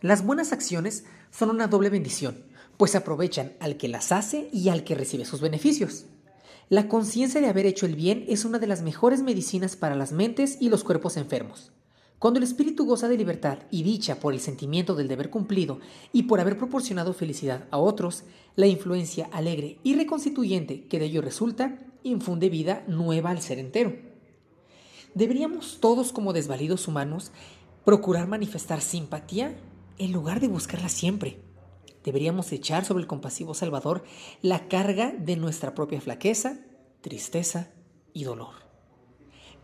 Las buenas acciones son una doble bendición, pues aprovechan al que las hace y al que recibe sus beneficios. La conciencia de haber hecho el bien es una de las mejores medicinas para las mentes y los cuerpos enfermos. Cuando el espíritu goza de libertad y dicha por el sentimiento del deber cumplido y por haber proporcionado felicidad a otros, la influencia alegre y reconstituyente que de ello resulta infunde vida nueva al ser entero. Deberíamos todos como desvalidos humanos procurar manifestar simpatía en lugar de buscarla siempre. Deberíamos echar sobre el compasivo Salvador la carga de nuestra propia flaqueza, tristeza y dolor.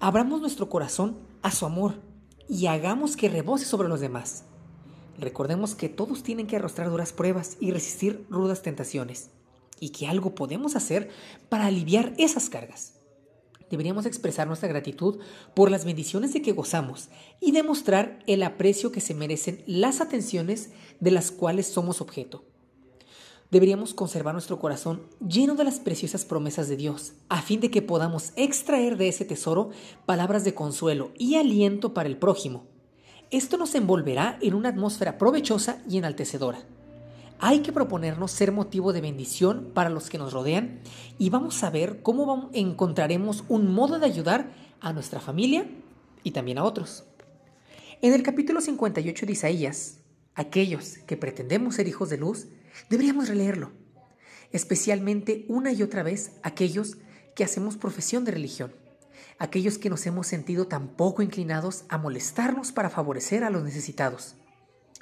Abramos nuestro corazón a su amor y hagamos que rebose sobre los demás. Recordemos que todos tienen que arrostrar duras pruebas y resistir rudas tentaciones, y que algo podemos hacer para aliviar esas cargas. Deberíamos expresar nuestra gratitud por las bendiciones de que gozamos y demostrar el aprecio que se merecen las atenciones de las cuales somos objeto. Deberíamos conservar nuestro corazón lleno de las preciosas promesas de Dios, a fin de que podamos extraer de ese tesoro palabras de consuelo y aliento para el prójimo. Esto nos envolverá en una atmósfera provechosa y enaltecedora. Hay que proponernos ser motivo de bendición para los que nos rodean y vamos a ver cómo encontraremos un modo de ayudar a nuestra familia y también a otros. En el capítulo 58 de Isaías, aquellos que pretendemos ser hijos de luz, deberíamos releerlo, especialmente una y otra vez aquellos que hacemos profesión de religión, aquellos que nos hemos sentido tan poco inclinados a molestarnos para favorecer a los necesitados,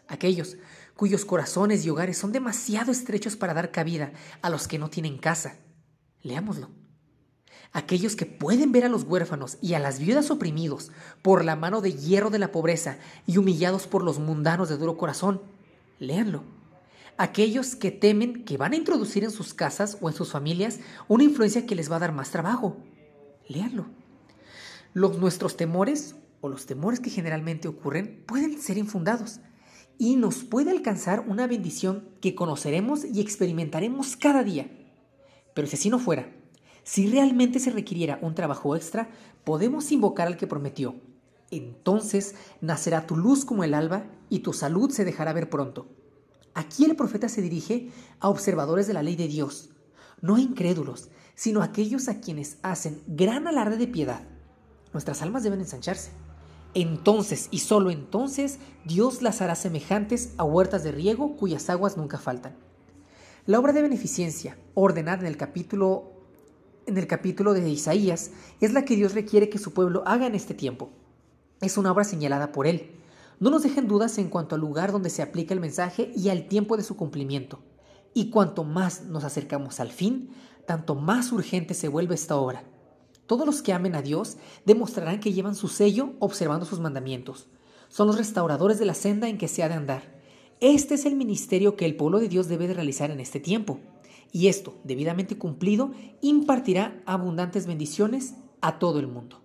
aquellos cuyos corazones y hogares son demasiado estrechos para dar cabida a los que no tienen casa. Leámoslo. Aquellos que pueden ver a los huérfanos y a las viudas oprimidos por la mano de hierro de la pobreza y humillados por los mundanos de duro corazón. Léanlo aquellos que temen que van a introducir en sus casas o en sus familias una influencia que les va a dar más trabajo. Léanlo. Los, nuestros temores o los temores que generalmente ocurren pueden ser infundados y nos puede alcanzar una bendición que conoceremos y experimentaremos cada día. Pero si así no fuera, si realmente se requiriera un trabajo extra, podemos invocar al que prometió. Entonces nacerá tu luz como el alba y tu salud se dejará ver pronto. Aquí el profeta se dirige a observadores de la ley de Dios, no a incrédulos, sino a aquellos a quienes hacen gran alarde de piedad. Nuestras almas deben ensancharse. Entonces y solo entonces Dios las hará semejantes a huertas de riego cuyas aguas nunca faltan. La obra de beneficencia, ordenada en el capítulo en el capítulo de Isaías, es la que Dios requiere que su pueblo haga en este tiempo. Es una obra señalada por él, no nos dejen dudas en cuanto al lugar donde se aplica el mensaje y al tiempo de su cumplimiento. Y cuanto más nos acercamos al fin, tanto más urgente se vuelve esta obra. Todos los que amen a Dios demostrarán que llevan su sello observando sus mandamientos. Son los restauradores de la senda en que se ha de andar. Este es el ministerio que el pueblo de Dios debe de realizar en este tiempo. Y esto, debidamente cumplido, impartirá abundantes bendiciones a todo el mundo.